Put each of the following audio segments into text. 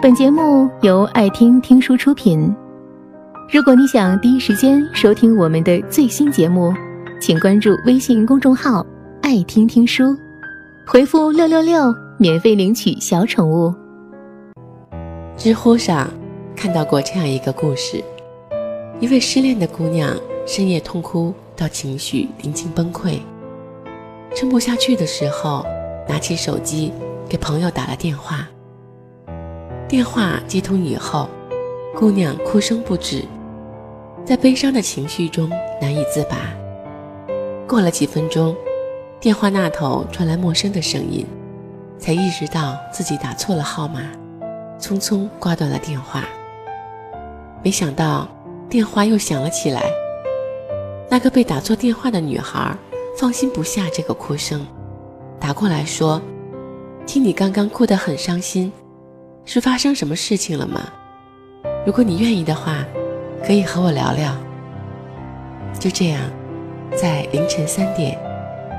本节目由爱听听书出品。如果你想第一时间收听我们的最新节目，请关注微信公众号“爱听听书”，回复“六六六”免费领取小宠物。知乎上看到过这样一个故事：一位失恋的姑娘深夜痛哭到情绪临近崩溃，撑不下去的时候，拿起手机给朋友打了电话。电话接通以后，姑娘哭声不止，在悲伤的情绪中难以自拔。过了几分钟，电话那头传来陌生的声音，才意识到自己打错了号码，匆匆挂断了电话。没想到电话又响了起来，那个被打错电话的女孩放心不下这个哭声，打过来说：“听你刚刚哭得很伤心。”是发生什么事情了吗？如果你愿意的话，可以和我聊聊。就这样，在凌晨三点，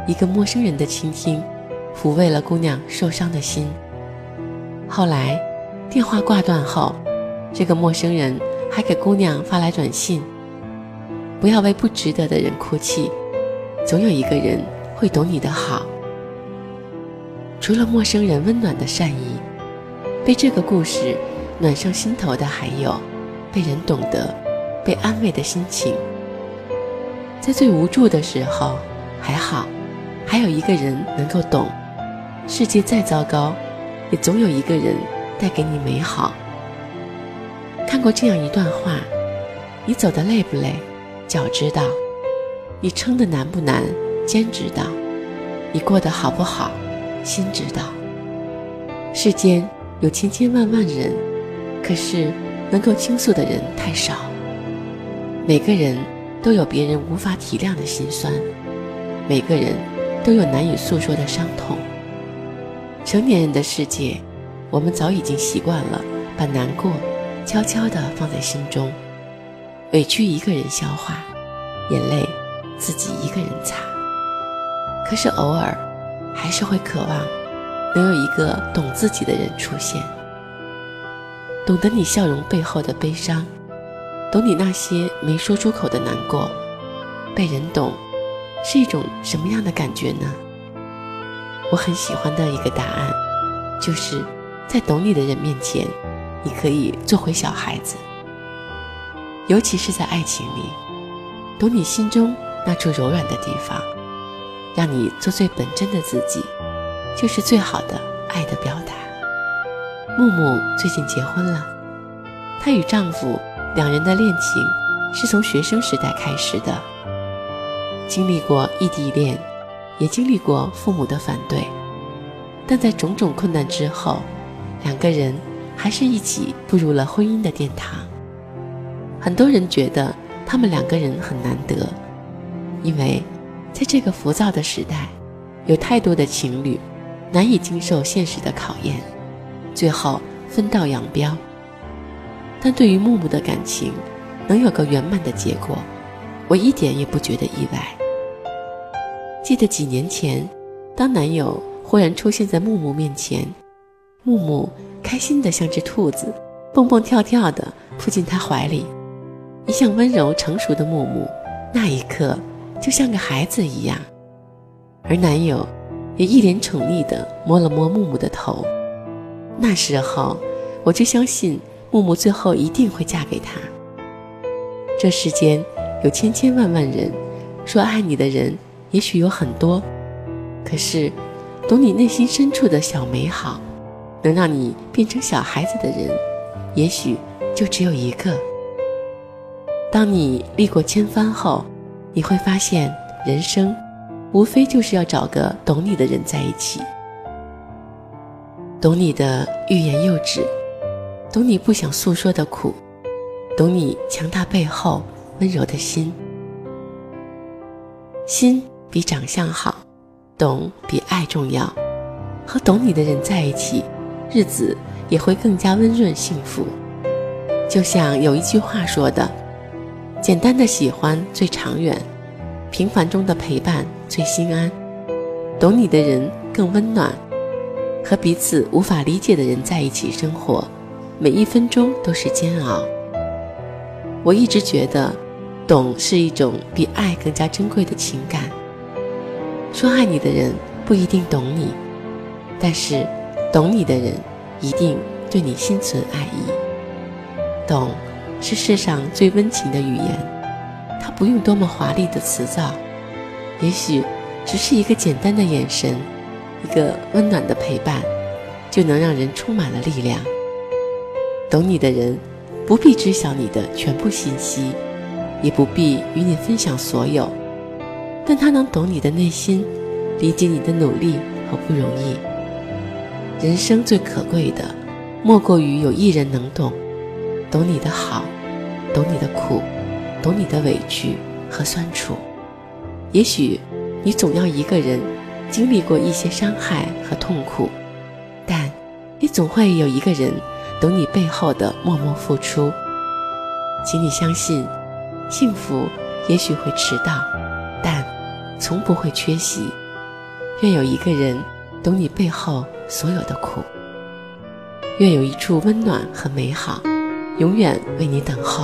一个陌生人的倾听，抚慰了姑娘受伤的心。后来，电话挂断后，这个陌生人还给姑娘发来短信：“不要为不值得的人哭泣，总有一个人会懂你的好。”除了陌生人温暖的善意。被这个故事暖上心头的，还有被人懂得、被安慰的心情。在最无助的时候，还好，还有一个人能够懂。世界再糟糕，也总有一个人带给你美好。看过这样一段话：你走的累不累，脚知道；你撑的难不难，肩知道；你过得好不好，心知道。世间。有千千万万人，可是能够倾诉的人太少。每个人都有别人无法体谅的心酸，每个人都有难以诉说的伤痛。成年人的世界，我们早已经习惯了把难过悄悄地放在心中，委屈一个人消化，眼泪自己一个人擦。可是偶尔，还是会渴望。能有一个懂自己的人出现，懂得你笑容背后的悲伤，懂你那些没说出口的难过，被人懂，是一种什么样的感觉呢？我很喜欢的一个答案，就是在懂你的人面前，你可以做回小孩子，尤其是在爱情里，懂你心中那处柔软的地方，让你做最本真的自己。就是最好的爱的表达。木木最近结婚了，她与丈夫两人的恋情是从学生时代开始的，经历过异地恋，也经历过父母的反对，但在种种困难之后，两个人还是一起步入了婚姻的殿堂。很多人觉得他们两个人很难得，因为在这个浮躁的时代，有太多的情侣。难以经受现实的考验，最后分道扬镳。但对于木木的感情能有个圆满的结果，我一点也不觉得意外。记得几年前，当男友忽然出现在木木面前，木木开心的像只兔子，蹦蹦跳跳的扑进他怀里。一向温柔成熟的木木，那一刻就像个孩子一样，而男友。也一脸宠溺地摸了摸木木的头。那时候，我就相信木木最后一定会嫁给他。这世间有千千万万人，说爱你的人也许有很多，可是懂你内心深处的小美好，能让你变成小孩子的人，也许就只有一个。当你历过千帆后，你会发现人生。无非就是要找个懂你的人在一起，懂你的欲言又止，懂你不想诉说的苦，懂你强大背后温柔的心。心比长相好，懂比爱重要。和懂你的人在一起，日子也会更加温润幸福。就像有一句话说的：“简单的喜欢最长远。”平凡中的陪伴最心安，懂你的人更温暖。和彼此无法理解的人在一起生活，每一分钟都是煎熬。我一直觉得，懂是一种比爱更加珍贵的情感。说爱你的人不一定懂你，但是懂你的人一定对你心存爱意。懂是世上最温情的语言，他不用多么华丽的辞藻，也许只是一个简单的眼神，一个温暖的陪伴，就能让人充满了力量。懂你的人。不必知晓你的全部信息，也不必与你分享所有，但他能懂你的内心，理解你的努力和不容易。人生最可贵的，莫过于有一人能懂，懂你的好，懂你的苦，懂你的委屈和酸楚。也许你总要一个人经历过一些伤害和痛苦，但也总会有一个人。懂你背后的默默付出，请你相信，幸福也许会迟到，但从不会缺席。愿有一个人懂你背后所有的苦，愿有一处温暖和美好，永远为你等候。